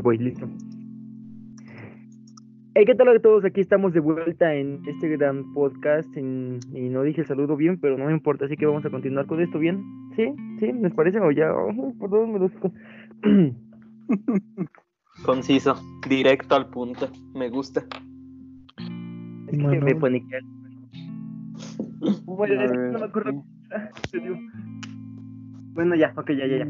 voy, listo. Hey, ¿qué tal a todos? Aquí estamos de vuelta en este gran podcast y no dije saludo bien, pero no me importa, así que vamos a continuar con esto bien. ¿Sí? ¿Sí? ¿Les parece? O ya, oh, perdón, me los... Conciso, directo al punto, me gusta. Es que me pone que... Bueno, es que no me acuerdo. Bueno, ya, ok, ya, ya, ya.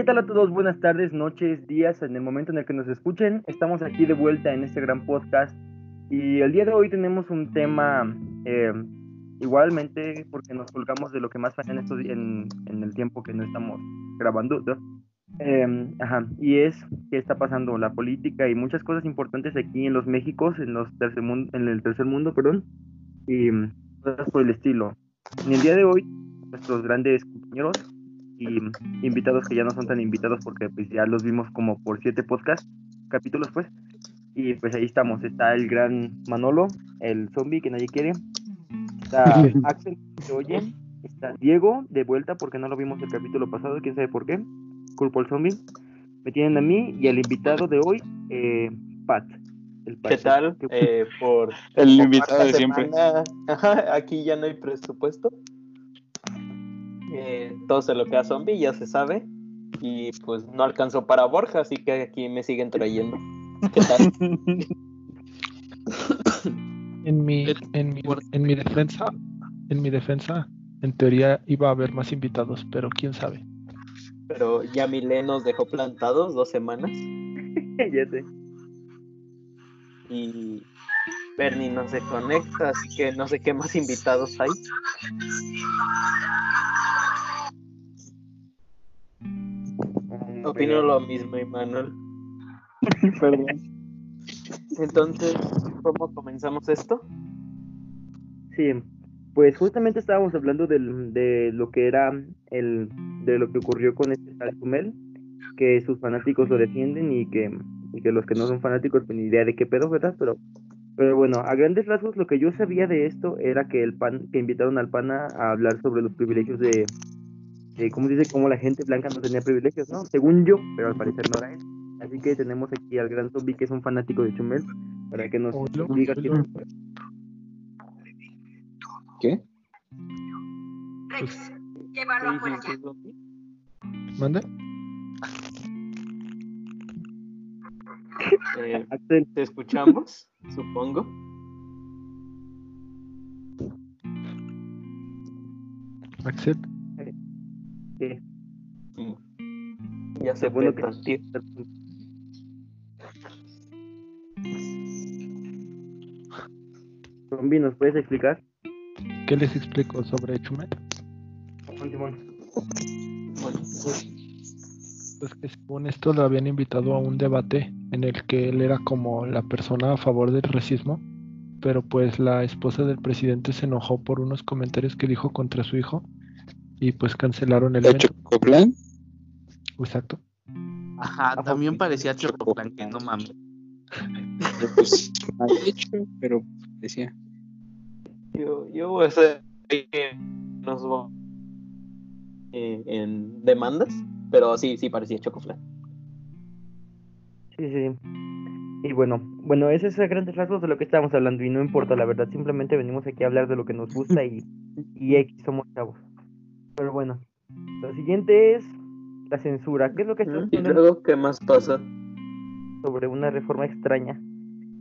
¿Y qué tal a todos? Buenas tardes, noches, días, en el momento en el que nos escuchen. Estamos aquí de vuelta en este gran podcast. Y el día de hoy tenemos un tema eh, igualmente porque nos colgamos de lo que más pasa en, estos, en, en el tiempo que no estamos grabando. Eh, ajá, y es que está pasando la política y muchas cosas importantes aquí en los Méxicos, en, los tercer mundo, en el tercer mundo, perdón, y cosas por el estilo. En el día de hoy, nuestros grandes compañeros y invitados que ya no son tan invitados porque pues ya los vimos como por siete podcast capítulos pues, y pues ahí estamos, está el gran Manolo, el zombie que nadie quiere, está Axel que oye, está Diego de vuelta porque no lo vimos el capítulo pasado, quién sabe por qué, culpo al zombie, me tienen a mí y al invitado de hoy, eh, Pat. El ¿Qué tal? Eh, por el invitado de siempre. aquí ya no hay presupuesto. Eh, todo se lo queda zombie, ya se sabe. Y pues no alcanzó para Borja, así que aquí me siguen trayendo. ¿Qué tal? en mi, en mi, en mi defensa, en mi defensa, en teoría iba a haber más invitados, pero quién sabe. Pero ya Milé nos dejó plantados dos semanas. ya sé. Y Bernie no se conecta, así que no sé qué más invitados hay. Opino lo mismo, Emanuel. Perdón. Entonces, ¿cómo comenzamos esto? Sí, pues justamente estábamos hablando del, de lo que era el de lo que ocurrió con este tal Sumel, que sus fanáticos lo defienden y que, y que los que no son fanáticos pues ni idea de qué pedo, ¿verdad? Pero pero bueno, a grandes rasgos lo que yo sabía de esto era que el pan que invitaron al pana a hablar sobre los privilegios de, de cómo dice cómo la gente blanca no tenía privilegios, ¿no? Según yo, pero al parecer no era él. Así que tenemos aquí al gran zombie que es un fanático de Chumel para que nos diga qué ¿Qué? Rex, llévalo afuera ya. ¿Mande? Eh, ¿Te escuchamos? Supongo. Axel. Sí. Ya se Bueno, puede que- transmitir. Zombie, ¿nos puedes explicar? ¿Qué les explico sobre. Bueno, Pues que según esto lo habían invitado a un debate en el que él era como la persona a favor del racismo, pero pues la esposa del presidente se enojó por unos comentarios que dijo contra su hijo y pues cancelaron el ¿La evento. Chocoplan? Exacto. Ajá, Ah, también parecía Chocoplan, que no mames. Pues mal hecho, pero decía. yo, yo voy a hacer que nos va eh, en demandas, pero sí, sí parecía Chocoflan. Sí, sí. Y bueno, bueno, ese es a grandes rasgos de lo que estábamos hablando y no importa, la verdad, simplemente venimos aquí a hablar de lo que nos gusta y, y X somos chavos. Pero bueno, lo siguiente es la censura. ¿Qué es lo que está Y haciendo luego, ¿qué más pasa? sobre una reforma extraña?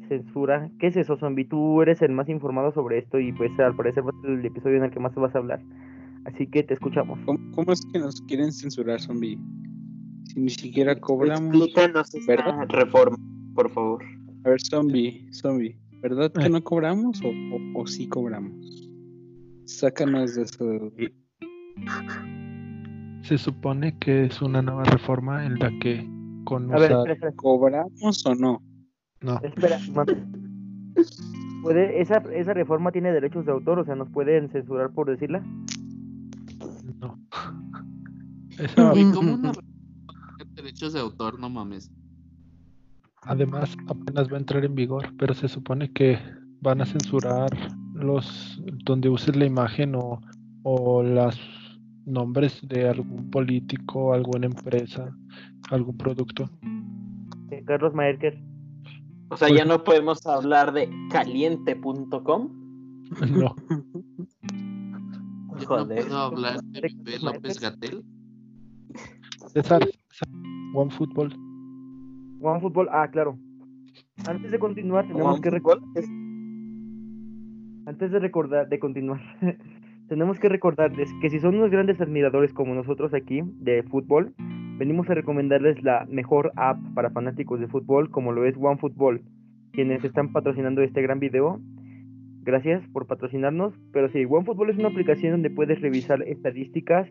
Censura. ¿Qué es eso, zombie? Tú eres el más informado sobre esto y pues al parecer va a ser el episodio en el que más vas a hablar. Así que te escuchamos. ¿Cómo, cómo es que nos quieren censurar, zombie? Si ni siquiera cobramos. Explícanos esta ¿verdad? reforma, por favor. A ver, zombie, zombie. ¿Verdad que Eh. no cobramos o, o, o sí cobramos? Sácanos de eso. Se supone que es una nueva reforma en la que con A ver, usar- espera, espera. ¿Cobramos o no? no, Espera, ¿Puede, esa, ¿Esa reforma tiene derechos de autor? O sea, ¿nos pueden censurar por decirla? no. Esa- ¿Y cómo una derechos de autor? No mames. además apenas va a entrar en vigor, pero se supone que van a censurar los donde uses la imagen o, o las nombres de algún político, alguna empresa, algún producto. Carlos Maerker. O sea, ya no podemos hablar de caliente.com. No, Yo no Joder. puedo hablar de López Gatel. César, César, OneFootball. OneFootball, ah, claro. Antes de continuar, tenemos que recordar, es- antes de recordar, de continuar, tenemos que recordarles que si son unos grandes admiradores como nosotros aquí de fútbol, venimos a recomendarles la mejor app para fanáticos de fútbol, como lo es OneFootball, quienes están patrocinando este gran video. Gracias por patrocinarnos. Pero sí, OneFootball es una aplicación donde puedes revisar estadísticas,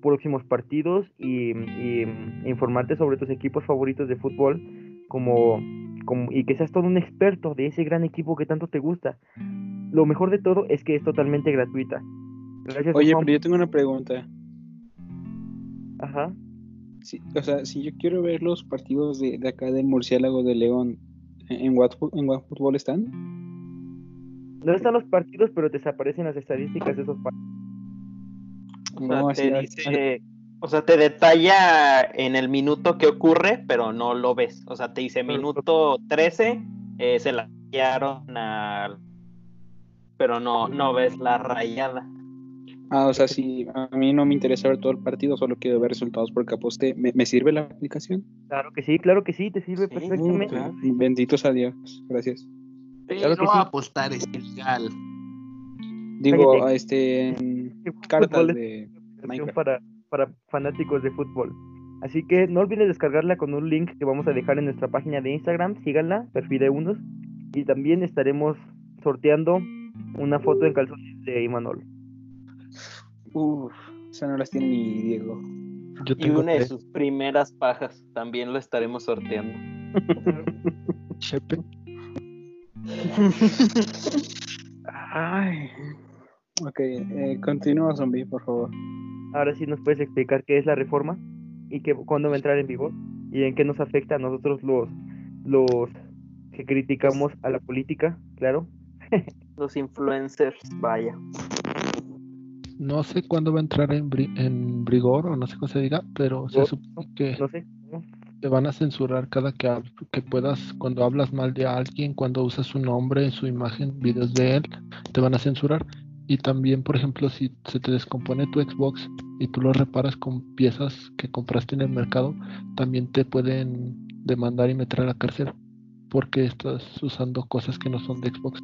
próximos partidos y, mm, informarte sobre tus equipos favoritos de fútbol como y que seas todo un experto de ese gran equipo que tanto te gusta. Lo mejor de todo es que es totalmente gratuita. Gracias Oye, pero yo tengo una pregunta. Ajá. Sí, o sea, si yo quiero ver los partidos de, de acá del Murciélago de León, ¿en Watfo- en OneFootball están? No están los partidos, pero te desaparecen las estadísticas de esos partidos. O sea, No, te así- dice- o sea, te detalla en el minuto que ocurre, pero no lo ves. O sea, te dice minuto 13, eh, se la rayaron al... Pero no, no ves la rayada. Ah, o sea, si a mí no me interesa ver todo el partido, solo quiero ver resultados porque aposté. ¿Me, me sirve la aplicación? Claro que sí, claro que sí, te sirve Sí, perfectamente. claro. Benditos a Dios. Gracias. Claro que Pero sí. apostar es ilegal. Digo, Cállate. a este, en Sí, cartas de aplicación Minecraft. para, para fanáticos de fútbol. Así que no olvides descargarla con un link que vamos a dejar en nuestra página de Instagram. Síganla, perfil de unos. Y también estaremos sorteando una foto en calzones de Imanol. Uf, esa no las tiene ni Diego. Yo Y una de sus primeras pajas también lo estaremos sorteando. Chepe. Ay. Ok, eh, continúa, zombie, por favor. Ahora sí nos puedes explicar qué es la reforma y que, cuándo va a entrar en vigor y en qué nos afecta a nosotros los, los que criticamos a la política, claro. Los influencers, vaya. No sé cuándo va a entrar en, bri- en vigor o no sé cómo se diga, pero se supone que No sé. te van a censurar cada que, que puedas, cuando hablas mal de alguien, cuando usas su nombre, su imagen, videos de él, te van a censurar. Y también, por ejemplo, si se te descompone tu Xbox y tú lo reparas con piezas que compraste en el mercado, también te pueden demandar y meter a la cárcel porque estás usando cosas que no son de Xbox.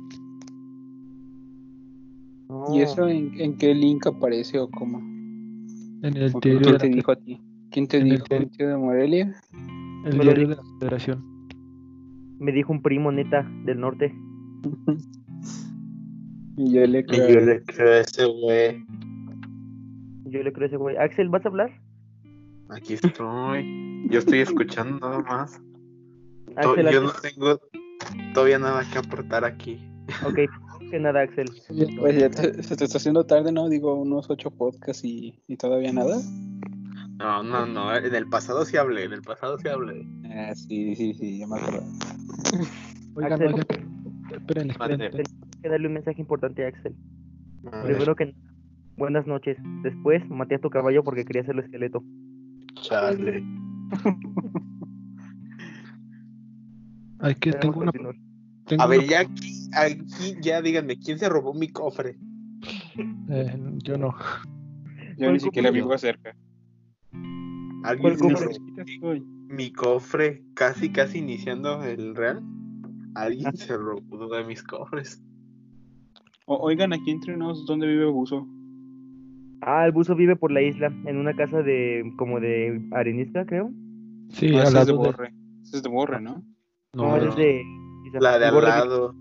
¿Y eso en, en qué link aparece o cómo? En el ¿O diario, ¿Quién te dijo a ti? ¿Quién te en el dijo? ¿Un tío de Morelia? el diario di- de la Federación. Me dijo un primo neta del norte. Y yo le Y creo. yo le creo a ese güey. Yo le creo a ese güey. Axel, ¿vas a hablar? Aquí estoy. Yo estoy escuchando nada más. Axel, yo no tengo todavía nada que aportar aquí. Ok, que nada, Axel. Pues ya te- se te está haciendo tarde, ¿no? Digo, unos ocho podcasts y, y todavía nada. No, no, no. En el pasado sí hablé. En el pasado sí hablé. Ah, sí, sí, sí, ya me acuerdo. Oigan, Axel. esperen. Mande. Tengo que darle un mensaje importante a Axel. A ver, Primero que nada, buenas noches. Después, maté a tu caballo porque quería hacerlo esqueleto. chale. Hay que, tengo una, continuar. Tengo A ver, ya aquí, aquí, ya díganme, ¿quién se robó mi cofre? eh, yo no. Yo ¿Cuál ni siquiera vivo cerca. ¿Alguien ¿Cuál se cofre? robó mi cofre casi, casi iniciando el real? Alguien se robó uno de mis cofres. O- oigan, aquí entre nos, ¿dónde vive Buzo? Ah, el buzo vive por la isla, en una casa de como de arenisca, creo. Sí, Ah, es de. Borre. Es de Borre, ¿no? No, No, es de. La de el, al borre, lado.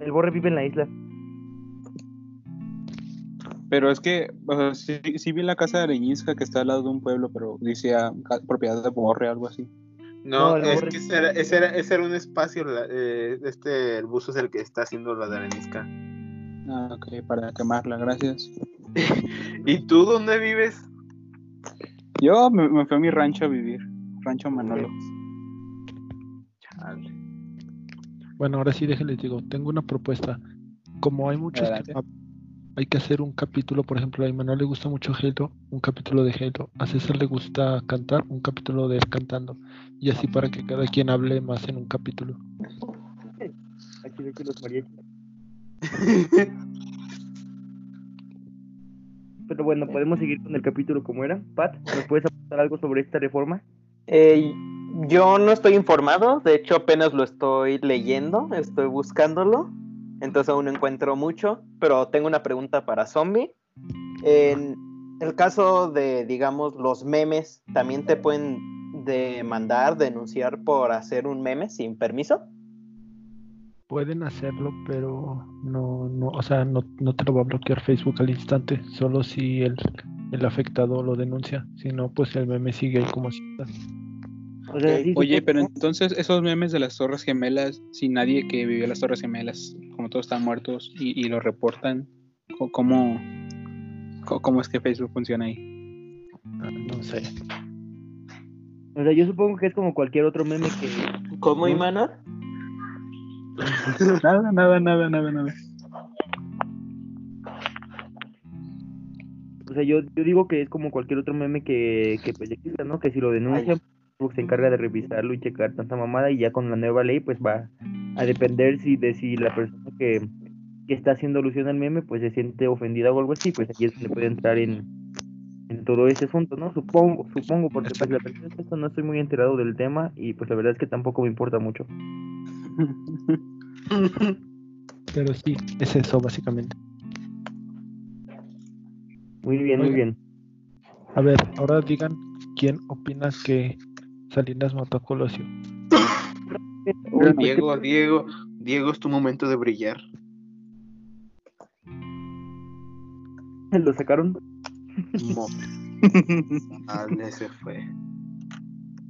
el borre vive en la isla. Pero es que, o sea, sí, sí vi la casa de Areñizca que está al lado de un pueblo, pero dice ah, propiedad de Borre, algo así. No, es borre- que ese era, ese, era, ese era un espacio. la- eh, este, el buzo es el que está haciendo la de arenisca. Ah, ok, para quemarla, gracias. ¿Y tú dónde vives? Yo me, me fui a mi rancho a vivir, rancho Manolo. Bueno, ahora sí déjenles digo, tengo una propuesta. Como hay muchos que hay que hacer un capítulo, por ejemplo, a Imanol le gusta mucho Halo, un capítulo de Halo. A César le gusta cantar, un capítulo de él cantando. Y así para que cada quien hable más en un capítulo. Aquí veo que los mariachis. Pero bueno, podemos seguir con el capítulo como era. Pat, ¿nos puedes aportar algo sobre esta reforma? Eh, yo no estoy informado, de hecho apenas lo estoy leyendo, estoy buscándolo, entonces aún no encuentro mucho, pero tengo una pregunta para Zombie. En el caso de, digamos, los memes, ¿también te pueden demandar, denunciar por hacer un meme sin permiso? Pueden hacerlo, pero no, no, o sea, no, no te lo va a bloquear Facebook al instante, solo si el, el afectado lo denuncia. Si no, pues el meme sigue ahí como si está. O sea, sí se Oye, pero ¿no? entonces esos memes de las Torres Gemelas, sin nadie que vivió las Torres Gemelas, como todos están muertos y, y lo reportan, ¿cómo, ¿cómo es que Facebook funciona ahí? Ah, No sé. O sea, yo supongo que es como cualquier otro meme que. ¿Cómo, No. Imana? Nada, nada, nada, nada, nada. O sea, yo, yo digo que es como cualquier otro meme que, que pues exista, ¿no? Que si lo denuncian, Facebook se encarga de revisarlo y checar tanta mamada y ya con la nueva ley pues va a depender si de si la persona que, que está haciendo alusión al meme pues se siente ofendida o algo así, pues aquí es donde puede entrar en, en todo ese asunto, ¿no? Supongo, supongo, porque pues la verdad es que esto no estoy muy enterado del tema y pues la verdad es que tampoco me importa mucho. Pero sí, es eso básicamente. Muy bien, muy bien. A ver, ahora digan quién opina que Salinas mató a Colosio. Uy, Diego, Diego, Diego, es tu momento de brillar. ¿Lo sacaron? Mo- Ah, ese fue.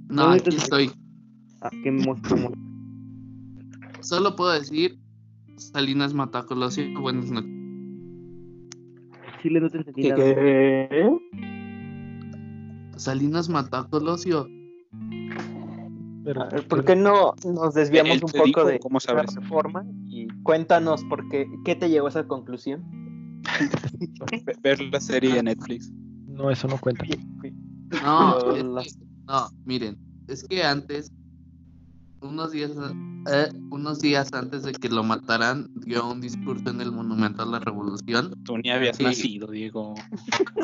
No, No, aquí estoy. Ah, qué monstruo. Solo puedo decir, Salinas mató a Colosio. Buenas noches. Chile no te entendí ¿Qué? nada. qué? Salinas mató a Colosio. Pero, ver, ¿Por qué no nos desviamos un poco de ¿cómo la reforma? Y cuéntanos por qué, qué te llevó a esa conclusión. Ve- Ver la serie de Netflix. No, eso no cuenta. No, es las- que- no, miren, es que antes, unos días, eh, unos días antes de que lo mataran, dio un discurso en el Monumento a la Revolución. Tú ni habías nacido, Diego.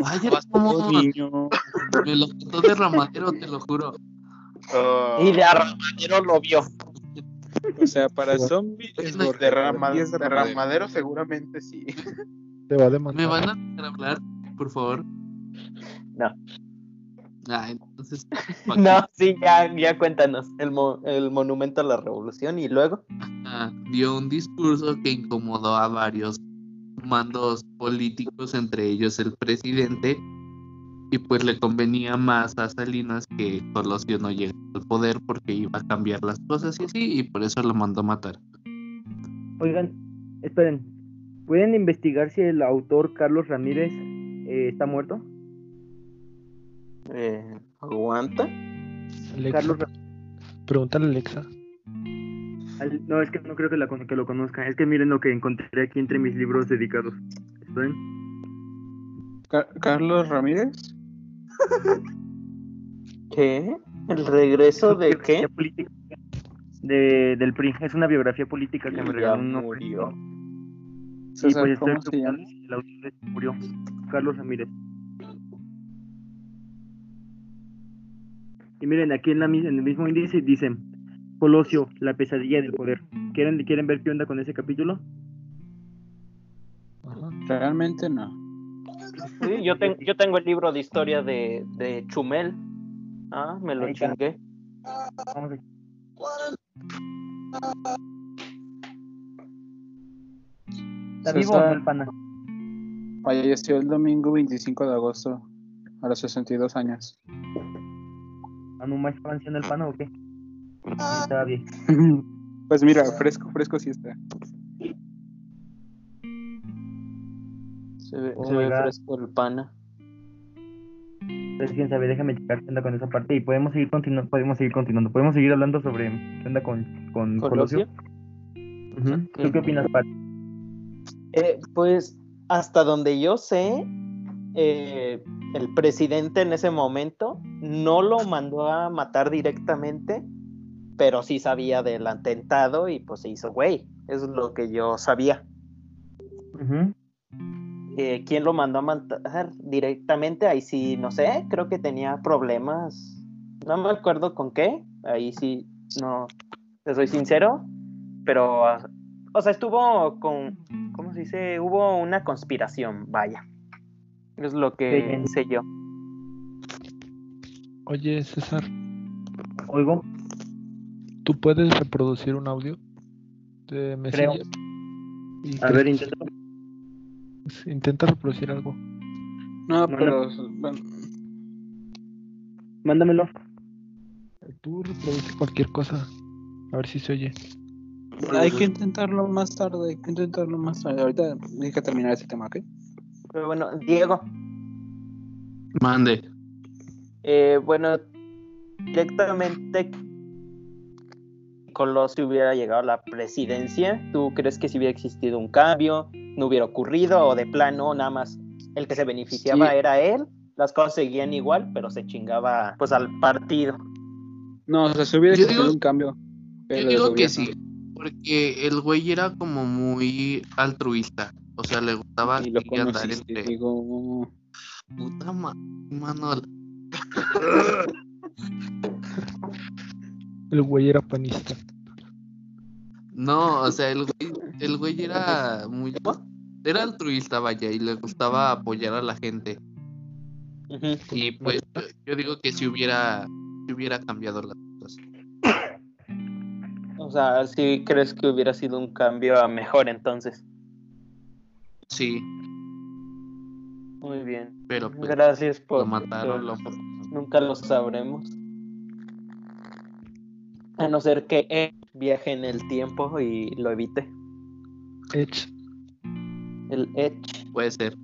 Vaya, todo niño. Me lo contó de Ramadero, te lo juro. Oh, Y de Arramadero lo vio. O sea, para zombie es derrama- Derramadero. seguramente sí. Te va a ¿Me demandar. van a dejar hablar, por favor? No. Ah, entonces. No, sí, ya, ya cuéntanos. El, mo- el monumento a la revolución y luego. Ah, dio un discurso que incomodó a varios mandos políticos, entre ellos el presidente, y pues le convenía más a Salinas que Colosio no llegara al poder porque iba a cambiar las cosas y así, y por eso lo mandó matar. Oigan, esperen. ¿Pueden investigar si el autor Carlos Ramírez eh, está muerto? Eh, ¿Aguanta? Alexa, Carlos Pregúntale a Alexa. al- No, es que no creo que, la, que lo conozca. Es que miren lo que encontré aquí entre mis libros dedicados. ¿Esperen? Ca- Carlos Ramírez. ¿Qué? ¿El regreso de qué? política De, del PRI. Es una biografía política que me regaló un murió. Y César, pues estoy ¿cómo se llama? preguntando si el autor murió. Carlos Ramírez. Y miren, aquí en, la, en el mismo índice dicen Colosio, la pesadilla del poder. ¿Quieren, ¿Quieren ver qué onda con ese capítulo? Realmente no. Sí, yo, ten- yo tengo el libro de historia de, de Chumel. Ah, me lo chingué. A- ¿Está vivo el pana? falleció el domingo 25 de agosto a los 62 años. ¿Ah, no más anciano el pana o qué? Sí, Estaba bien. Pues mira, fresco, fresco sí está. Se ve, Oh se ve fresco el pana. Entonces, quién sabe, déjame checar qué onda con esa parte y podemos seguir continuando, podemos seguir continuando, podemos seguir hablando sobre qué onda con, con Colosio. ¿Tú qué opinas, Pat? Eh, pues hasta donde yo sé, eh, el presidente en ese momento no lo mandó a matar directamente, pero sí sabía del atentado y pues se hizo güey. Eso es lo que yo sabía. Ujú. Eh, ¿Quién lo mandó a matar directamente? Ahí sí, no sé, creo que tenía problemas. No me acuerdo con qué. Ahí sí, no, te soy sincero. Pero, o sea, estuvo con, ¿cómo se dice? Hubo una conspiración, vaya. Es lo que Sí. sé yo. Oye, César, Oigo. ¿tú puedes reproducir un audio de Messenger? ¿Y A ver, intento. Intenta reproducir algo. No, pero bueno, Mándamelo. Tú reproduce cualquier cosa. A ver si se oye. hay que intentarlo más tarde, hay que intentarlo más tarde. Ahorita hay que terminar ese tema, ¿ok? Pero bueno, Diego, Mande. eh, bueno, directamente Colosio hubiera llegado a la presidencia, ¿tú crees que si hubiera existido un cambio, no hubiera ocurrido o de plano nada más el que se beneficiaba Sí. era él? Las cosas seguían igual, pero se chingaba pues al partido. No, o sea, se hubiera digo- un cambio. Yo digo que sí, porque el güey era como muy altruista. O sea, le gustaba Y lo andar entre. digo. Puta ma- Manuel. El güey era panista. No, o sea, el güey, el güey era muy. Era altruista, vaya, y le gustaba apoyar a la gente. Y pues yo, digo que si hubiera, si hubiera cambiado las cosas. O sea, si crees que hubiera sido un cambio a mejor entonces. Sí, Muy bien. pero pues Gracias por... lo mataron, lo Nunca lo sabremos. A no ser que él viaje en el tiempo y lo evite. Edge. El Edge. puede ser.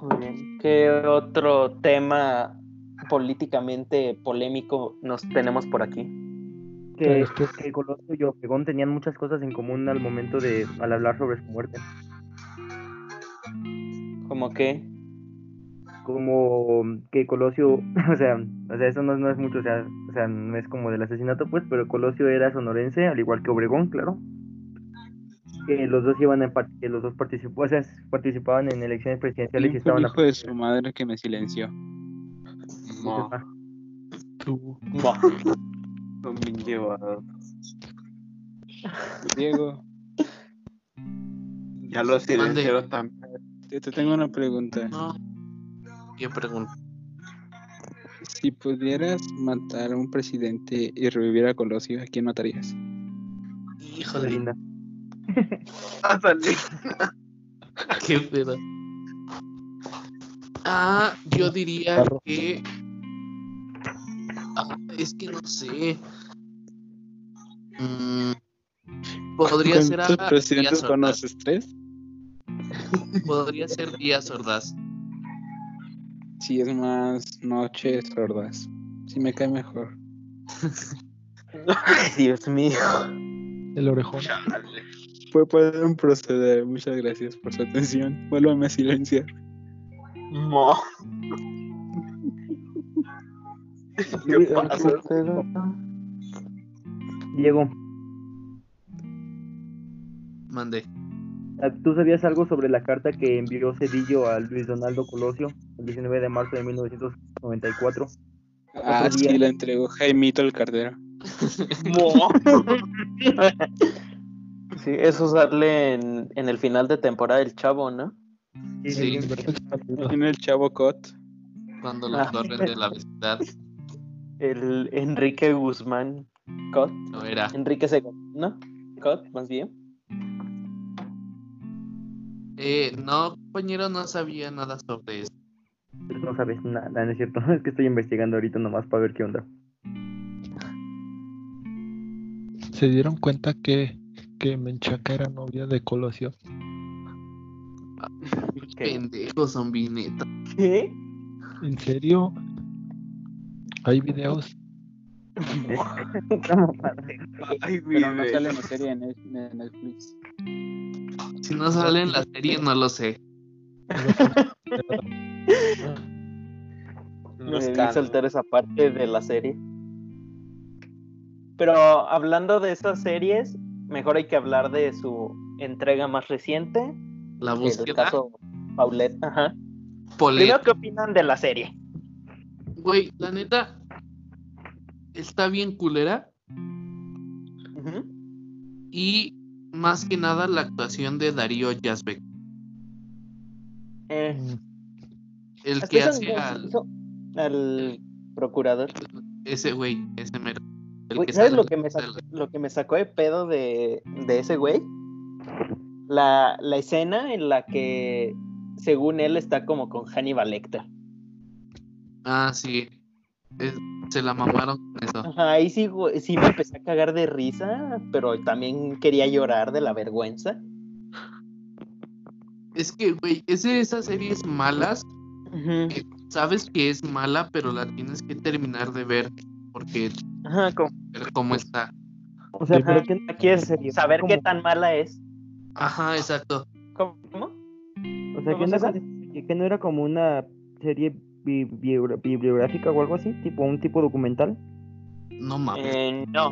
Muy bien. ¿Qué otro tema políticamente polémico nos tenemos por aquí? Que, Este- que Colosio y Obregón tenían muchas cosas en común al momento de al hablar sobre su muerte. Como que Como que Colosio, o sea, o sea, eso no, no es mucho, o sea, o sea, no es como del asesinato, pues, pero Colosio era sonorense, al igual que Obregón, claro. Que los dos iban a que los dos participó, o sea, participaban en elecciones presidenciales y ¿Quién fue estaban el a hijo de su madre que me silenció? No, Tú. son bien llevados. Diego, Ya lo silenciaron también. te, te tengo una pregunta. No. Yo pregunto. Si pudieras matar a un presidente y revivir a Colosio, ¿a quién matarías? Híjole, linda. qué pedo. Ah, yo diría que. Ah, es que no sé. Mm, podría ser a ¿Cuántos presidentes Díaz conoces? ¿Tres? Podría ser Díaz Ordaz. Sí, es más noches sordas. Sí me cae mejor. Ay, Dios mío. El orejón. Chale. Pueden proceder. Muchas gracias por su atención. Vuélvame a silenciar. No. ¿Qué pasa? Diego, Mandé. ¿tú sabías algo sobre la carta que envió Cedillo a Luis Donaldo Colosio el 19 de marzo de 1994? Ah, Otro día. sí, la entregó Jaimito el Cardero. Sí, eso sale en, en el final de temporada del Chavo, ¿no? Sí. Tiene el chavo Cot. Cuando lo Ah. corren de la vecindad. El Enrique Guzmán Cot. No era. Enrique Segundo, ¿no? Cot, más bien. Eh, no, compañero, no sabía nada sobre eso. No sabes nada, no es cierto. Es que estoy investigando ahorita nomás para ver qué onda. ¿Se dieron cuenta que, que Menchaca era novia de Colosio? Pendejos, zombie, neta. ¿Qué? ¿En serio? Hay videos. Ay, Pero no sale en la serie en Netflix. Si no sale en la serie, no lo sé. No Me es canon. saltar esa parte de la serie. Pero hablando de estas series, mejor hay que hablar de su entrega más reciente, La el búsqueda. caso Paulette. Ajá. Primero, ¿qué opinan de la serie? Güey, la neta. Está bien culera. Y más que nada la actuación de Darío Yazbek. Eh, El hasta que hace al. procurador. Ese güey, ese mero. El Güey, ¿Sabes lo que, me sacó, la- lo que me sacó de pedo de, de ese güey? La, la escena en la que, según él, está como con Hannibal Lecter. Ah, sí. Es- se la mamaron con eso. Ajá, ahí sí, sí me empecé a cagar de risa, pero también quería llorar de la vergüenza. Es que, güey, es de esas series malas. que sabes que es mala, pero la tienes que terminar de ver. Porque Ajá, como ver cómo está. O sea, Ajá, pero ¿qué aquí es serie? saber qué ¿Cómo? tan mala es. Ajá, exacto. ¿Cómo? O sea, ¿Cómo ¿qué es no, que- que no era como una serie bi- bibliográfica o algo así? Tipo un tipo documental. No mames. Eh, no.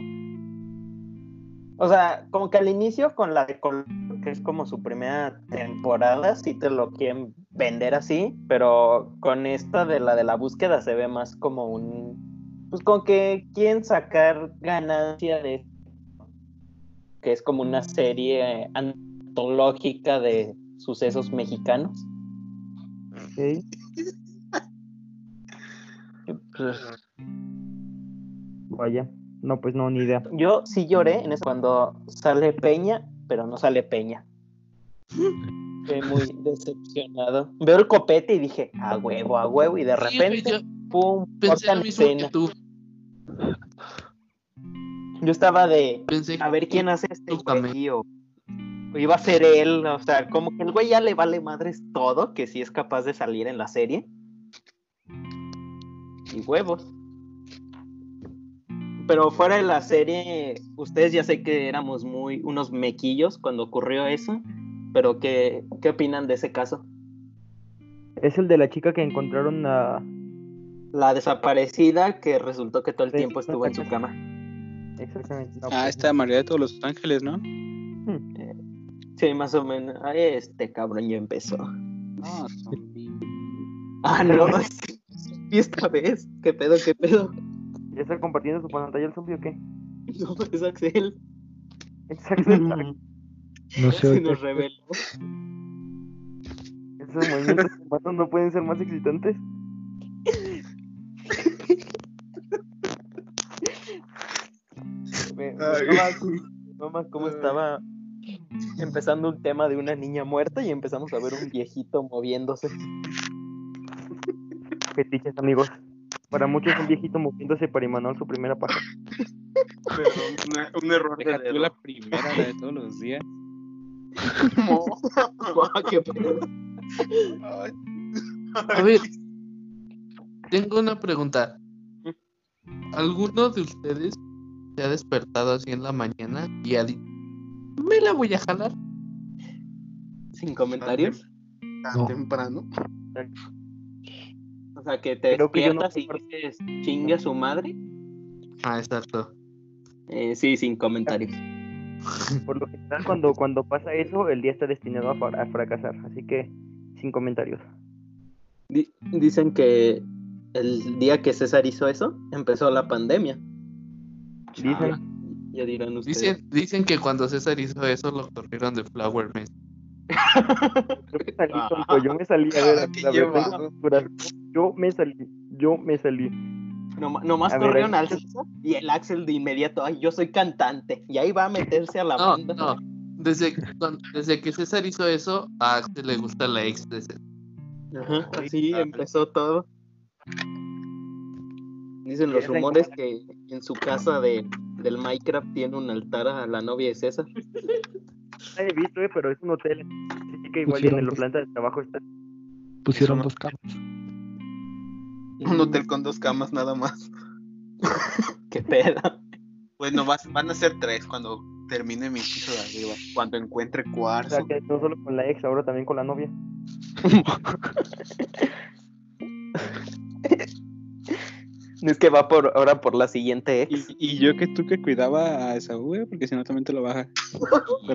O sea, como que al inicio con la de Col- que es como su primera temporada, sí te lo quieren vender así, pero con esta de la de la búsqueda se ve más como un pues como que quieren sacar ganancia de que es como una serie antológica de sucesos mexicanos. Ok. Pues, Vaya. No, pues no, ni idea. Yo sí lloré en eso cuando sale Peña, pero no sale Peña. Estoy muy decepcionado. Veo el copete y dije, a huevo, a huevo, y de repente, pum, pensé lo mismo que tú. Yo estaba de, Pensé a ver quién hace este Tú también. güey, o, o iba a ser él, o sea, como que el güey ya le vale madres todo, que sí es capaz de salir en la serie. Y huevos. Pero fuera de la serie, ustedes ya sé que éramos muy unos mequillos cuando ocurrió eso, pero ¿qué, qué opinan de ese caso? Es el de la chica que encontraron a... La desaparecida que resultó que todo el tiempo estuvo en su cama. Exactamente. no, Ah, pues, esta María de todos los ángeles, ¿no? Sí, más o menos. Ay, este cabrón ya empezó. No, zombie. Ah, no. ¿Y esta vez? ¿Qué pedo, qué pedo? ¿Ya está compartiendo su pantalla el zombie o qué? No, es Axel. Exacto. No sé, Se nos reveló. Esos movimientos humanos no pueden ser más excitantes. Me, mamá, cómo estaba empezando un tema de una niña muerta y empezamos a ver un viejito moviéndose. Fetiches, amigos. Para muchos un viejito moviéndose para Imanol su primera paja. Pero una- un error de Deja tú dedo. la primera, la de todos los días. Qué. A ver, tengo una pregunta. ¿Alguno de ustedes se ha despertado así en la mañana y ha dicho, me la voy a jalar? Sin comentarios. Tan No. temprano. O sea, que te Creo que yo no despiertas y dices, chingue a su madre. Ah, exacto. Eh, sí, sin comentarios. Por lo general, cuando, cuando pasa eso, el día está destinado a, fra- a fracasar. Así que, sin comentarios. Di- dicen que el día que César hizo eso, empezó la pandemia. Dicen, Ya dirán ustedes. Dicen, dicen que cuando César hizo eso lo corrieron de Flower Mess. Yo me salí, tonto, yo me salí. A ver, a ver, censurar. Yo me salí, yo me salí. Nomás ahí- al César y el Axel de inmediato, ay, yo soy cantante. Y ahí va a meterse a la No, banda. no. Desde, que César hizo eso, a Axel le gusta la ex de César. Ajá, así empezó todo. Dicen los rumores que en su casa de, del Minecraft tiene un altar a la novia de César. No he visto, eh, pero es un hotel. Así que igual en la planta de trabajo está. Pusieron dos camas. Un hotel con dos camas nada más. Qué pedo. Bueno, vas- van a ser tres cuando termine mi piso de arriba. Cuando encuentre O cuarzo. sea, que no solo con la ex, ahora también con la novia. Es que va por ahora por la siguiente ex. Y, y yo que tú que cuidaba a Esaú, güey, porque si no también te lo baja.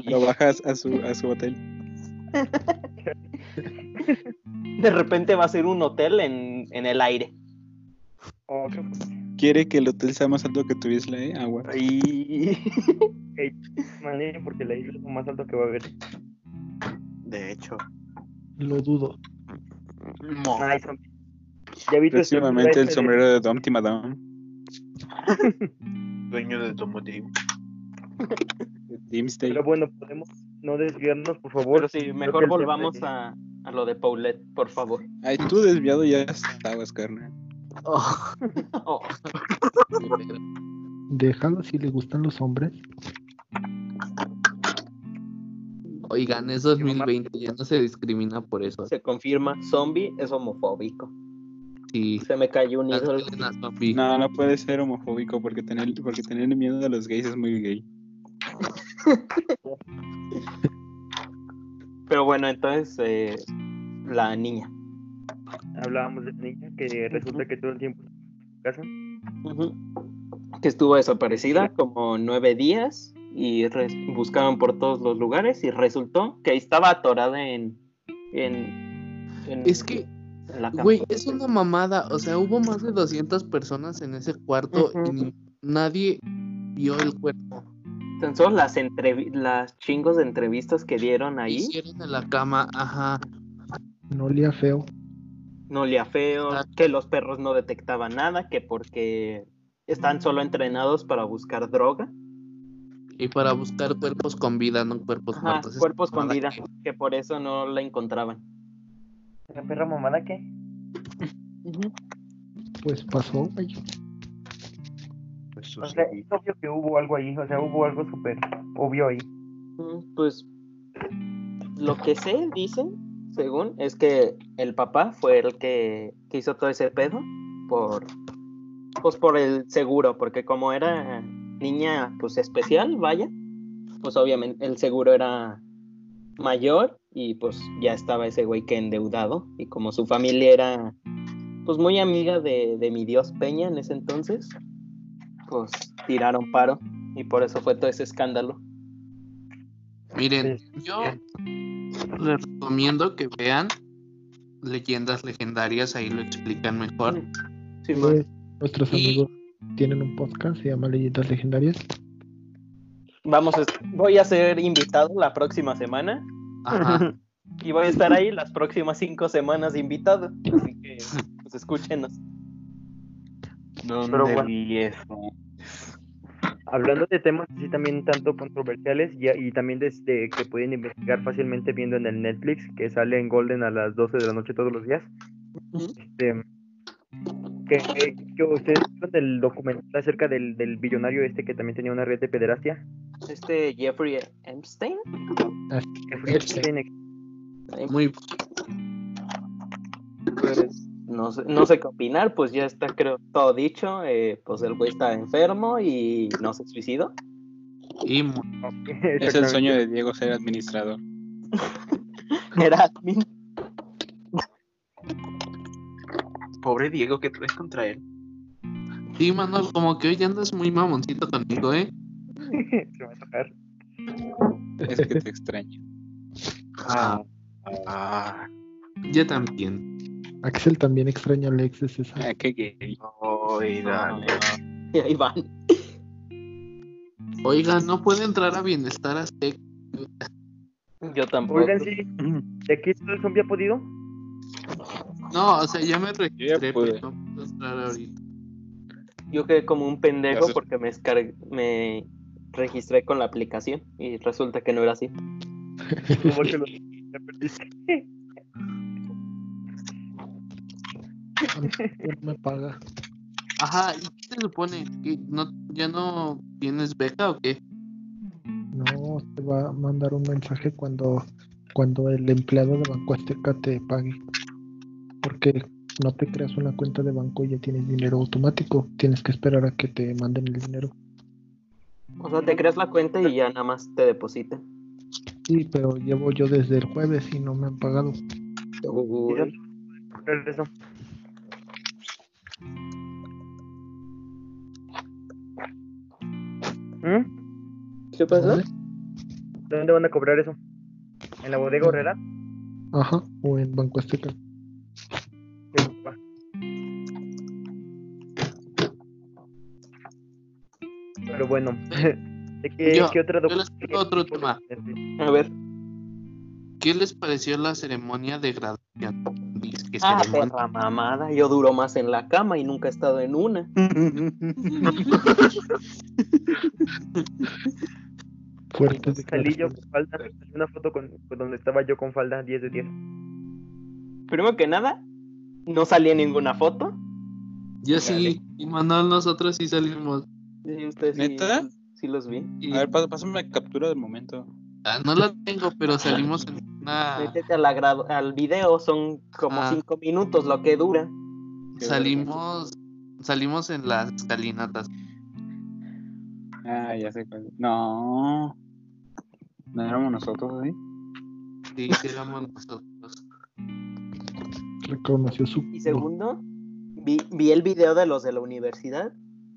Lo bajas a su, a su hotel. De repente va a ser un hotel en, en el aire. Oh, qué- Quiere que el hotel sea más alto que tu isla, ¿eh? Agua. Y... Mané, porque la isla es lo más alto que va a haber. De hecho. Lo dudo. Mo. Ay, son- Ya vi Próximamente el ese sombrero de Dumpty Madame. Dueño de. Doomsday. Pero bueno, podemos no desviarnos, por favor. Pero sí, mejor volvamos a, a lo de Paulette, por favor. Ay, tú desviado ya estabas, carnal. Oh, Déjalo si le gustan los hombres. Oigan, es 2020, ya no se discrimina por eso. se confirma, zombie es homofóbico. Se me cayó un ídolo. No, no puede ser homofóbico porque tener, porque tener miedo a los gays es muy gay. Pero bueno, entonces eh, la niña. Hablábamos de la niña que resulta que todo el tiempo en casa. Que estuvo desaparecida como nueve días y buscaban por todos los lugares y resultó que estaba atorada en. en, en- Es que, en la güey, es una mamada. O sea, hubo más de 200 personas en ese cuarto y ni- nadie vio el cuerpo. Tan solo las, entrevi- las chingos de entrevistas que dieron ahí, Hicieron en la cama, ajá. No olía feo. no olía feo, Ah. que los perros no detectaban nada, que porque están solo entrenados para buscar droga, Y para buscar cuerpos con vida, no cuerpos Ajá, muertos. Es cuerpos con vida, que- que por eso no la encontraban. ¿La perra mamada qué? Pues pasó, güey. Pues O sea, es obvio que hubo algo ahí, o sea, hubo algo súper obvio ahí. Mm, Pues lo que sé, dicen, según, es que el papá fue el que, que hizo todo ese pedo por pues por el seguro, porque como era niña pues especial, vaya, pues obviamente el seguro era mayor y pues ya estaba ese güey que endeudado y como su familia era pues muy amiga de, de mi dios Peña en ese entonces, pues tiraron paro y por eso fue todo ese escándalo. Miren, yo les recomiendo que vean leyendas legendarias, ahí lo explican mejor. Sí, nuestros Y- amigos tienen un podcast, se llama Leyendas Legendarias. Vamos, a- voy a ser invitado la próxima semana Ajá. y voy a estar ahí las próximas cinco semanas de invitado. Así que, pues escúchenos. ¿Dónde Pero bueno. vi eso? Hablando de temas así también tanto controversiales y, y también desde que pueden investigar fácilmente viendo en el Netflix, que sale en Golden a las 12 de la noche todos los días. Este, que, que- que ustedes vieron del documental acerca del, del billonario este que también tenía una red de pederastia. Este Jeffrey Epstein. Que fue Epstein. Muy pues, no, sé, no sé qué opinar, pues ya está creo todo dicho. eh, pues el güey está enfermo y no se suicidó. y Es el sueño de Diego ser administrador. Era admin. Pobre Diego, ¿qué traes contra él? Sí, Manuel, como que hoy andas muy mamoncito conmigo, ¿eh? Se va a tocar. Es que te extraño. Ah, ah, Yo también. Axel también extraña a Alex, es esa. Ah, qué gay. ay, dale. Y ahí van. Oiga, no puede entrar a bienestar azteca. Yo tampoco. Oigan, sí, ¿de aquí todo el zombie ha podido? No, o sea, ya me registré, pude. pero no puedo entrar ahorita. Yo quedé como un pendejo porque me, descargué- me registré con la aplicación y resulta que no era así. Como que lo perdiste. Me paga. Ajá, ¿y qué se supone? ¿Que no, ¿Ya no tienes beca o qué? No, te va a mandar un mensaje cuando, cuando el empleado de Banco Azteca te pague. Porque no te creas una cuenta de banco y ya tienes dinero automático. Tienes que esperar a que te manden el dinero. O sea, te creas la cuenta y ya nada más te depositan. Sí, pero llevo yo desde el jueves y no me han pagado. Uy. Regreso. ¿Mm? ¿Qué pasó? ¿Dónde? ¿Dónde van a cobrar eso? ¿En la bodega horrera? Ajá, o en Banco Azteca. Pero bueno, ¿de qué, Yo- qué otra yo les otro tema. A ver. ¿Qué les pareció la ceremonia de graduación? Que Ah, ceremonia. perra mamada. Yo duro más en la cama y nunca he estado en una. Fuertes Salí yo con falda, salí una foto con, con donde estaba yo con falda 10 de 10. Primero que nada, no salí en ninguna foto. Yo sí, y Manuel, nosotros sí salimos. Ustedes sí- ¿Neta? Sí, los vi. Y- A ver, pás- pásame la captura del momento. Ah, no la tengo, pero salimos en una. Métete al video, son como Ah. cinco minutos lo que dura. Salimos. Salimos en las escalinatas. Ah, ya sé cuál. No. No éramos nosotros, ¿eh? Sí, sí éramos nosotros. Reconoció su. Y segundo, vi, vi el video de los de la universidad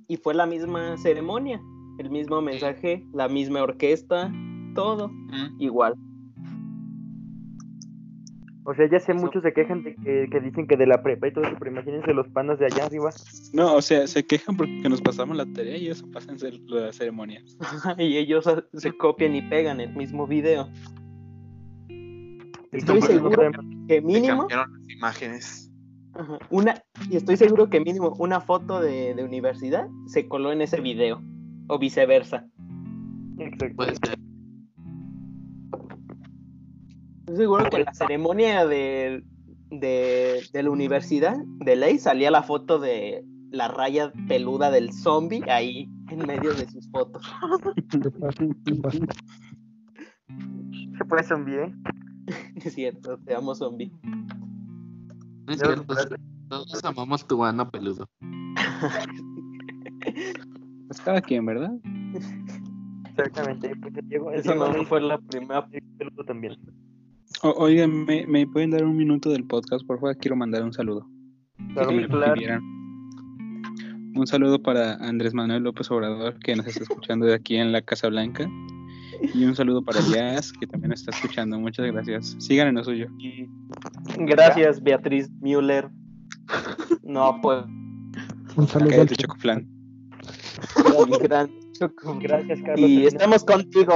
y fue la misma ceremonia, el mismo mensaje, la misma orquesta, todo igual. O sea, ya sé, muchos se quejan de que, que dicen que de la prepa y todo eso, pero imagínense los panas de allá arriba. No, o sea, se quejan porque nos pasamos la tarea y eso pasa en cer- las ceremonias. y ellos se copian y pegan el mismo video. El Estoy seguro no que Se mínimo, cambiaron las imágenes. Ajá, una, y estoy seguro que mínimo una foto de, de universidad se coló en ese video, o viceversa. Exacto. Puede ser. Estoy seguro que en la ceremonia de, de, de la universidad de ley salía la foto de la raya peluda del zombie ahí en medio de sus fotos. Se puede zombie, ¿eh? Es cierto, te amo zombie. No es cierto. Todos amamos tu ano peludo. Pues cada quien, ¿verdad? Exactamente. El Eso Diego no fue la primera. peludo también. O- oigan, ¿me, ¿me pueden dar un minuto del podcast? Por favor, quiero mandar un saludo. Claro, Que claro. Un saludo para Andrés Manuel López Obrador, que nos está escuchando de aquí en la Casa Blanca. Y un saludo para Jazz, que también está escuchando. Muchas gracias. Sigan en lo suyo. Gracias, Beatriz Müller. No, pues. Un saludo al Chocoflan. gran- Gracias, Carlos. Y estamos contigo,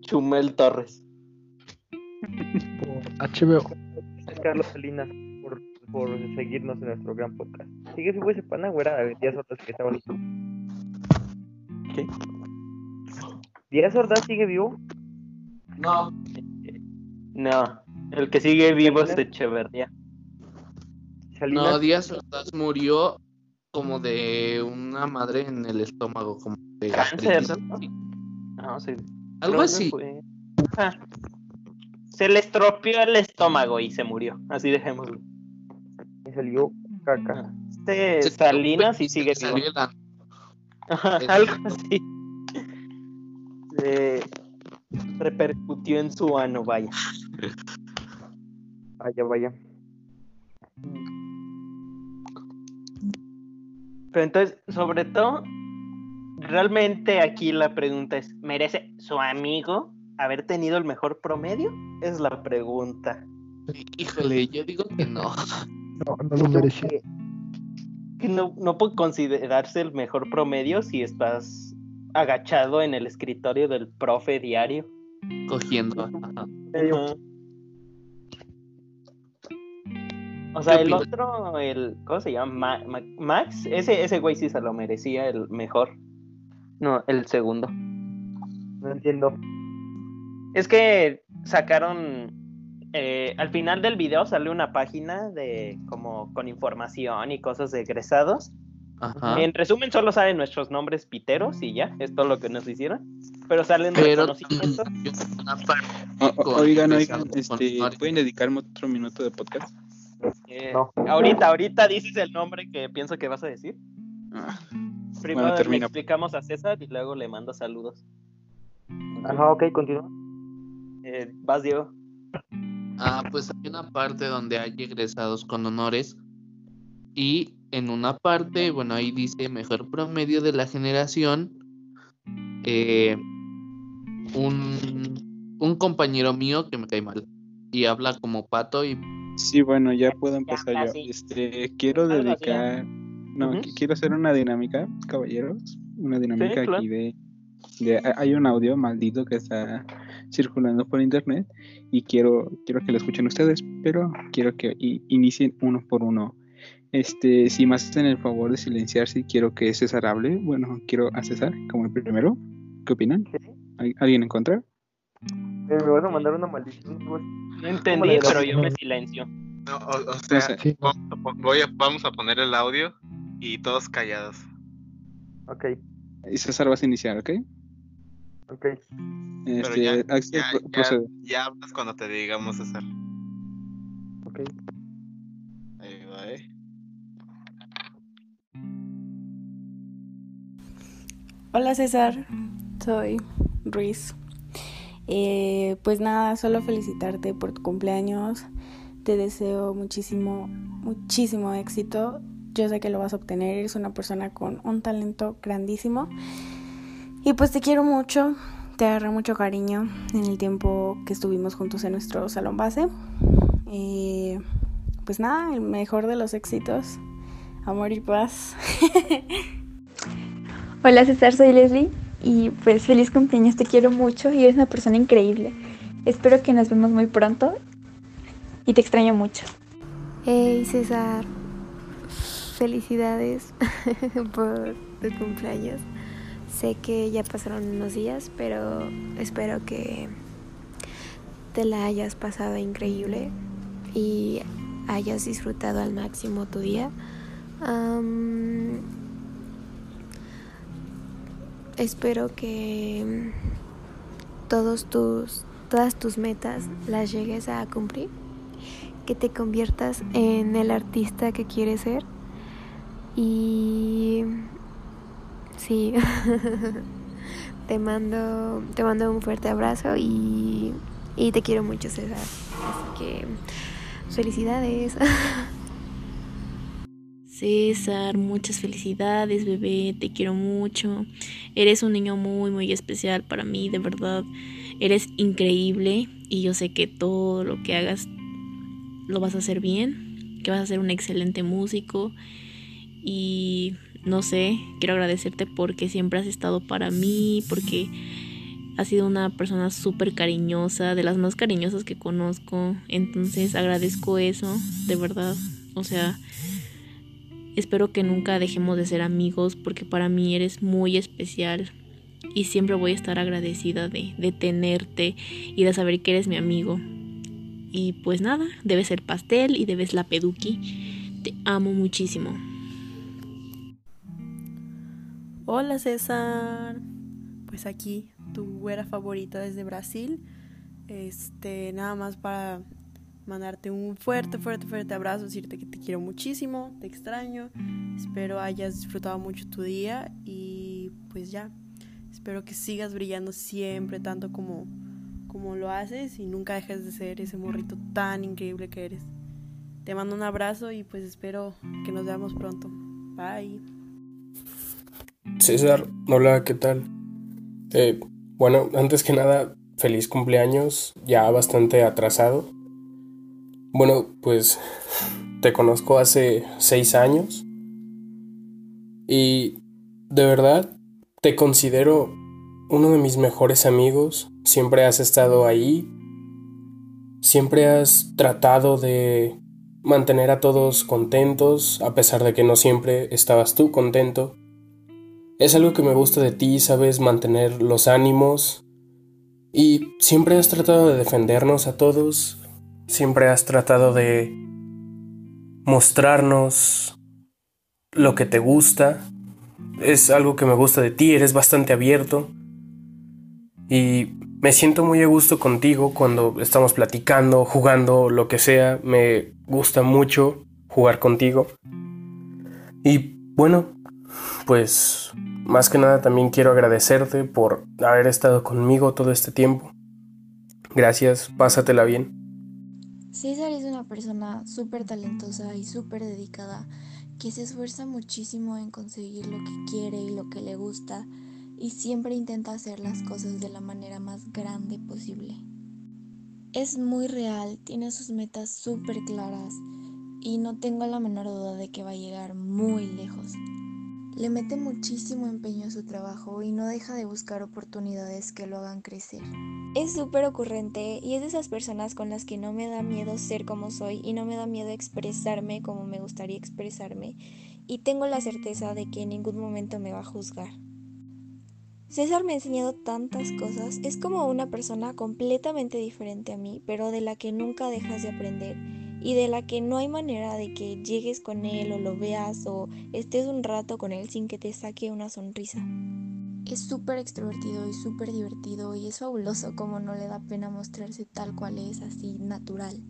Chumel Torres. por HBO. Gracias, Carlos Salinas, por, por seguirnos en nuestro gran podcast. ¿Sigue vivo ese pana, güera? Díaz Ordaz que estaba listo. ¿Qué? ¿Díaz Ordaz sigue vivo? No, No, el que sigue vivo es Echeverría. Salinas. no, Díaz Ordaz murió como de una madre en el estómago, como de Cáncer. ¿no? Sí, No, sí. Algo así. fue- Ajá. Se le estropeó el estómago y se murió. Así dejémoslo. Me salió caca. Este Se- Salinas y sigue vivo. salió. Ajá, algo así. Repercutió en su ano, vaya. Vaya, vaya. Pero entonces, sobre todo, realmente aquí la pregunta es, ¿merece su amigo haber tenido el mejor promedio? Es la pregunta. Híjole, yo digo que no. No, no lo merecía. Que- que no, no puede considerarse el mejor promedio si estás agachado en el escritorio del profe diario. Cogiendo. ajá. O sea, ¿Qué el otro, el, ¿cómo se llama? Ma- Ma- Max, ese, ese güey sí se lo merecía el mejor. No, el segundo. No entiendo. Es que sacaron, eh, al final del video sale una página de como con información y cosas de egresados. Ajá. En resumen, solo salen nuestros nombres piteros y ya, es todo lo que nos hicieron. Pero salen Pero reconocimientos. oigan, oigan, este. ¿pueden dedicarme otro minuto de podcast? Eh, No. Ahorita, ahorita dices el nombre que pienso que vas a decir. Ah, Primero Bueno, le explicamos a César y luego le mando saludos. Ajá, ok, continúa. Eh, vas, Diego. Ah, pues hay una parte donde hay egresados con honores y en una parte, bueno, ahí dice mejor promedio de la generación, eh, un, un compañero mío que me cae mal y habla como pato y Sí, bueno, ya puedo empezar yo. Este, quiero dedicar, no, quiero hacer una dinámica, caballeros, una dinámica claro. aquí de, de- ha- hay un audio maldito que está circulando por internet y quiero, quiero que lo escuchen ustedes, pero quiero que inicien uno por uno. Este, si me hacen el favor de silenciarse, quiero que César hable. Bueno, quiero a César como el primero. ¿Qué opinan? ¿Hay- ¿Alguien en contra? Eh, me vas a mandar una maldición. No entendí, pero yo me silencio. No, o, o No sea, sé. Sí, vamos a, pon- voy a- vamos a poner el audio y todos callados. Ok, Y César vas a iniciar, ¿ok? ok. Pero Este, ya, Axel, ya, ya- ya hablas cuando te digamos César. Hola César, soy Ruiz. Eh, pues nada, solo felicitarte por tu cumpleaños. Te deseo muchísimo, muchísimo éxito. Yo sé que lo vas a obtener. Eres una persona con un talento grandísimo. Y pues te quiero mucho. Te agarré mucho cariño en el tiempo que estuvimos juntos en nuestro salón base. Eh, pues nada, el mejor de los éxitos. Amor y paz. Hola César, soy Leslie y pues feliz cumpleaños, te quiero mucho y eres una persona increíble. Espero que nos vemos muy pronto y te extraño mucho. Hey César, felicidades por tu cumpleaños. Sé que ya pasaron unos días, pero espero que te la hayas pasado increíble y hayas disfrutado al máximo tu día. Espero que todos tus, todas tus metas las llegues a cumplir que te conviertas en el artista que quieres ser. Y sí, te mando, te mando un fuerte abrazo y, y te quiero mucho, César. Así que felicidades. César, muchas felicidades, bebé, te quiero mucho. Eres un niño muy, muy especial para mí, de verdad. Eres increíble y yo sé que todo lo que hagas lo vas a hacer bien, que vas a ser un excelente músico y no sé, quiero agradecerte porque siempre has estado para mí, porque has sido una persona súper cariñosa, de las más cariñosas que conozco, entonces agradezco eso, de verdad, o sea, espero que nunca dejemos de ser amigos porque para mí eres muy especial y siempre voy a estar agradecida de, de tenerte y de saber que eres mi amigo. Y pues nada, debes el pastel y debes la peduqui. Te amo muchísimo. Hola César, pues aquí tu güera favorita desde Brasil. Este, nada más para mandarte un fuerte, fuerte, fuerte abrazo, decirte que te quiero muchísimo, te extraño. Espero hayas disfrutado mucho tu día y pues ya. Espero que sigas brillando siempre tanto como como lo haces y nunca dejes de ser ese morrito tan increíble que eres. Te mando un abrazo y pues espero que nos veamos pronto. Bye. César, hola, ¿qué tal? Eh, bueno, antes que nada, feliz cumpleaños, ya bastante atrasado. Bueno, pues te conozco hace seis años y de verdad te considero uno de mis mejores amigos. Siempre has estado ahí, siempre has tratado de mantener a todos contentos, a pesar de que no siempre estabas tú contento. Es algo que me gusta de ti, sabes mantener los ánimos y siempre has tratado de defendernos a todos, siempre has tratado de mostrarnos lo que te gusta. Es algo que me gusta de ti, eres bastante abierto y me siento muy a gusto contigo cuando estamos platicando, jugando, lo que sea. Me gusta mucho jugar contigo. Y bueno, pues más que nada también quiero agradecerte por haber estado conmigo todo este tiempo. Gracias, pásatela bien. César es una persona súper talentosa y súper dedicada que se esfuerza muchísimo en conseguir lo que quiere y lo que le gusta y siempre intenta hacer las cosas de la manera más grande posible. Es muy real, tiene sus metas súper claras y no tengo la menor duda de que va a llegar muy lejos. Le mete muchísimo empeño a su trabajo y no deja de buscar oportunidades que lo hagan crecer. Es súper ocurrente y es de esas personas con las que no me da miedo ser como soy y no me da miedo expresarme como me gustaría expresarme y tengo la certeza de que en ningún momento me va a juzgar. César me ha enseñado tantas cosas, es como una persona completamente diferente a mí, pero de la que nunca dejas de aprender y de la que no hay manera de que llegues con él o lo veas o estés un rato con él sin que te saque una sonrisa. Es súper extrovertido y súper divertido y es fabuloso como no le da pena mostrarse tal cual es, así natural.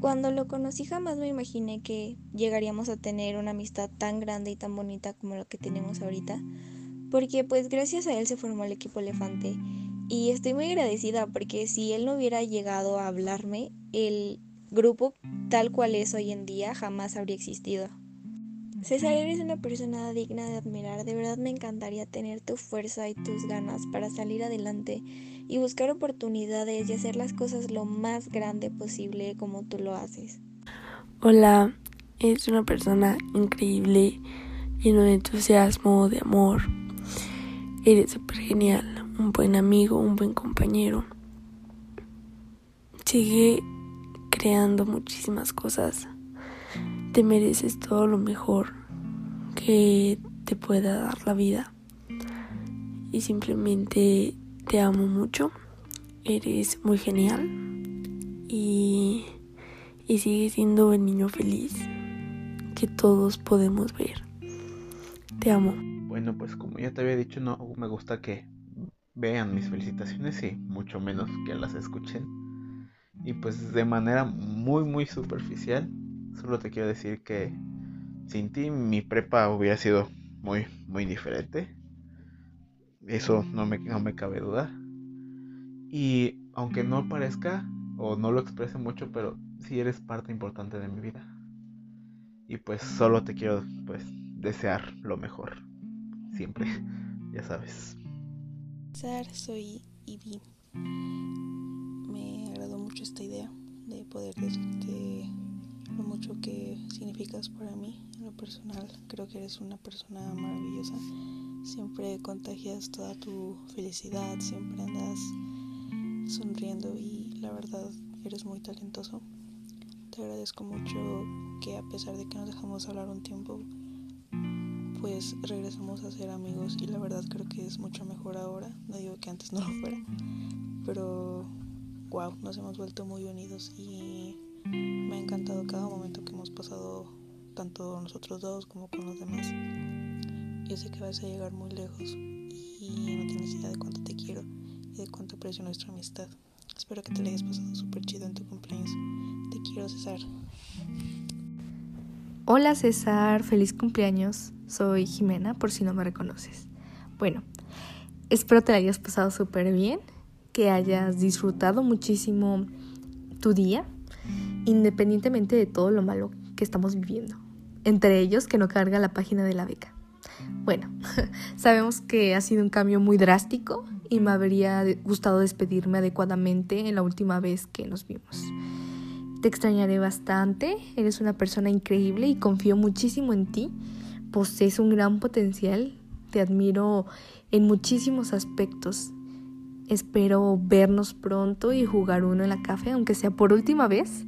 Cuando lo conocí jamás me imaginé que llegaríamos a tener una amistad tan grande y tan bonita como la que tenemos ahorita, porque pues gracias a él se formó el equipo Elefante y estoy muy agradecida porque si él no hubiera llegado a hablarme, el grupo tal cual es hoy en día jamás habría existido. César, eres una persona digna de admirar, de verdad me encantaría tener tu fuerza y tus ganas para salir adelante y buscar oportunidades y hacer las cosas lo más grande posible como tú lo haces. Hola, eres una persona increíble, lleno de entusiasmo, de amor. Eres súper genial, un buen amigo, un buen compañero. Sigue creando muchísimas cosas. Te mereces todo lo mejor que te pueda dar la vida. Y simplemente te amo mucho. Eres muy genial. Y, y sigues siendo el niño feliz que todos podemos ver. Te amo. Bueno, pues como ya te había dicho, no me gusta que vean mis felicitaciones y mucho menos que las escuchen. Y pues de manera muy muy superficial, solo te quiero decir que sin ti mi prepa hubiera sido muy muy diferente. Eso no me, no me cabe duda. Y aunque no parezca o no lo exprese mucho, pero sí eres parte importante de mi vida. Y pues solo te quiero pues desear lo mejor. Siempre, ya sabes. Soy Ivy esta idea de poder decirte lo mucho que significas para mí en lo personal. Creo que eres una persona maravillosa. Siempre contagias toda tu felicidad, siempre andas sonriendo y la verdad eres muy talentoso. Te agradezco mucho que a pesar de que nos dejamos hablar un tiempo, pues regresamos a ser amigos y la verdad creo que es mucho mejor ahora. No digo que antes no lo fuera, pero wow, nos hemos vuelto muy unidos y me ha encantado cada momento que hemos pasado, tanto nosotros dos como con los demás. Yo sé que vas a llegar muy lejos y no tienes idea de cuánto te quiero y de cuánto aprecio nuestra amistad. Espero que te la hayas pasado súper chido en tu cumpleaños. Te quiero, César. Hola César, feliz cumpleaños. Soy Jimena, por si no me reconoces. Bueno, espero te la hayas pasado súper bien que hayas disfrutado muchísimo tu día, independientemente de todo lo malo que estamos viviendo. Entre ellos, que no carga la página de la beca. Bueno, sabemos que ha sido un cambio muy drástico y me habría gustado despedirme adecuadamente en la última vez que nos vimos. Te extrañaré bastante, eres una persona increíble y confío muchísimo en ti. Posees un gran potencial, te admiro en muchísimos aspectos Espero vernos pronto y jugar uno en la café, aunque sea por última vez.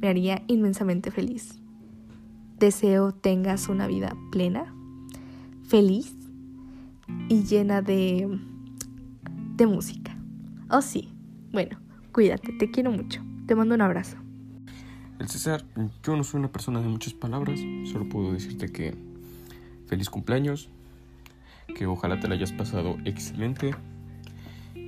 Me haría inmensamente feliz. Deseo tengas una vida plena, feliz y llena de, de música. Oh sí, bueno, cuídate, te quiero mucho. Te mando un abrazo. El César, yo no soy una persona de muchas palabras, solo puedo decirte que feliz cumpleaños, que ojalá te la hayas pasado excelente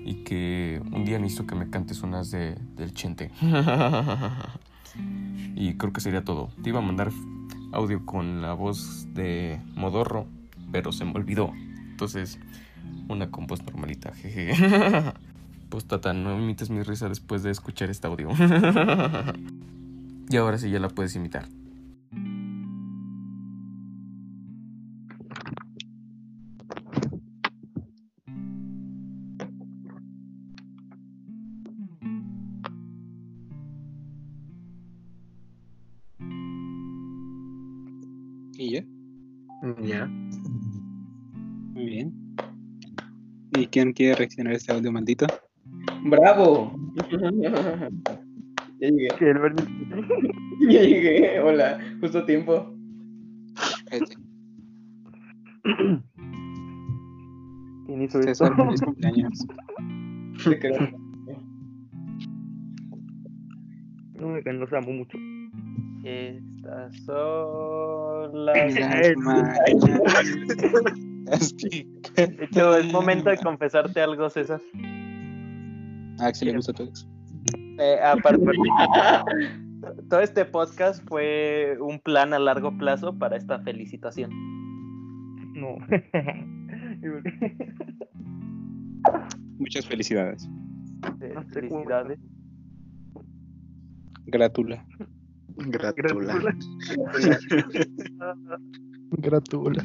y que un día necesito que me cantes unas de, del Chente. y creo que sería todo. Te iba a mandar audio con la voz de Modorro, pero se me olvidó. Entonces, una compost normalita, jeje. Pues Tata, no imites mi risa después de escuchar este audio. y ahora sí ya la puedes imitar. Quién quiere reaccionar a este audio maldito? ¡Bravo! ya llegué. ya llegué. Hola, justo a tiempo. ¿Quién hizo esto? César, feliz cumpleaños. Te creo. No me los amo mucho. Estas son las. De hecho, es momento de confesarte algo, César. A Axel le gusta tu ex. Eh, aparte, todo este podcast fue un plan a largo plazo para esta felicitación. No. Muchas felicidades. Eh, felicidades. Gratula. Gratula. Gratula.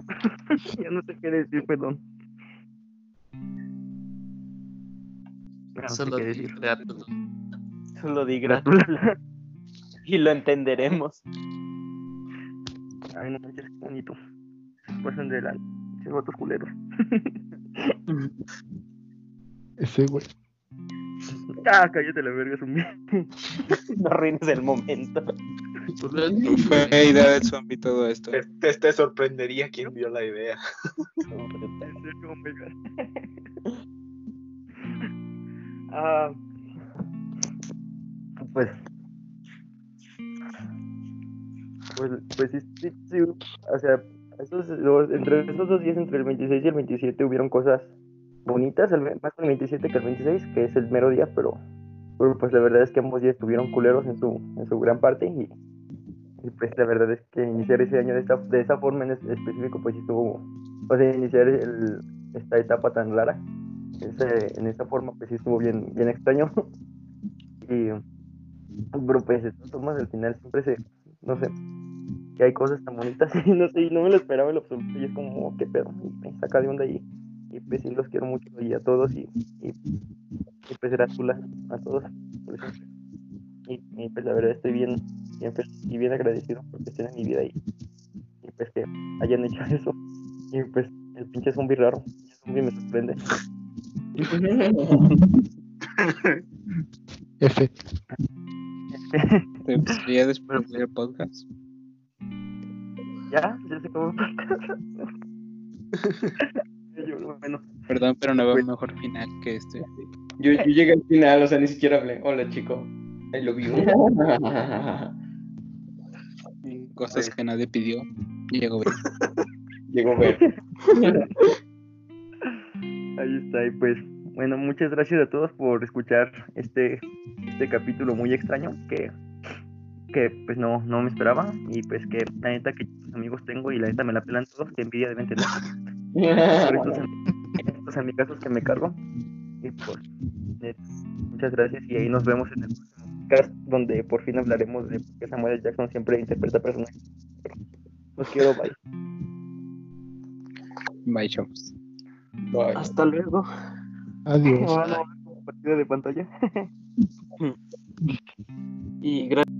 ya no sé qué decir, perdón. No sé Solo di. Solo di gratula. y lo entenderemos. Ay, no manches, qué bonito. Pasan de la... Culeros. Ese güey. ah, cállate la verga, es un No arruines el momento. Fue idea del zombie todo esto. Te, te, te sorprendería quién vio la idea. Ah, pues, pues, pues sí, sí, sí, o sea, esos dos- entre esos dos días, entre el 26 y el 27, hubieron cosas bonitas, el, ve- más el 27 que el 26, que es el mero día, pero, pero pues la verdad es que ambos días estuvieron culeros en su, en su gran parte y, y, pues la verdad es que iniciar ese año de esta, de esa forma en es- específico, pues sí estuvo, o sea, iniciar el- esta etapa tan rara, en esa forma, pues sí estuvo bien, bien extraño. y, pero pues de todas formas al final siempre se, no sé, que hay cosas tan bonitas y no sé, y no me lo esperaba en lo absoluto y es como, oh, qué pedo, y me saca de onda y, y pues sí los quiero mucho y a todos y, y, y pues gratula a todos y, pues la verdad estoy bien, bien feliz y bien agradecido porque estén en mi vida y, y pues que hayan hecho eso y pues el pinche zombie raro, el zombie me sorprende. F. ¿Te gustaría después del podcast? Ya, ya se acabó. Yo, bueno, Perdón, pero no veo mejor final que este. Yo, yo llegué al final, o sea, ni siquiera hablé. Hola, chico. I love you. Cosas que nadie pidió. Llegó bien. Llegó ver. Ahí está, y pues, bueno, muchas gracias a todos por escuchar este, este capítulo muy extraño que, que pues no, no me esperaba y pues que la neta que amigos tengo y la neta me la pelan todos, que envidia deben tener. por estos, estos amigazos que me cargo. Y pues, eh, muchas gracias y ahí nos vemos en el próximo podcast donde por fin hablaremos de por qué Samuel L. Jackson siempre interpreta personajes. Los quiero, bye. Bye, chavos. Hasta luego. Adiós. Bueno, partida de pantalla. Y gracias.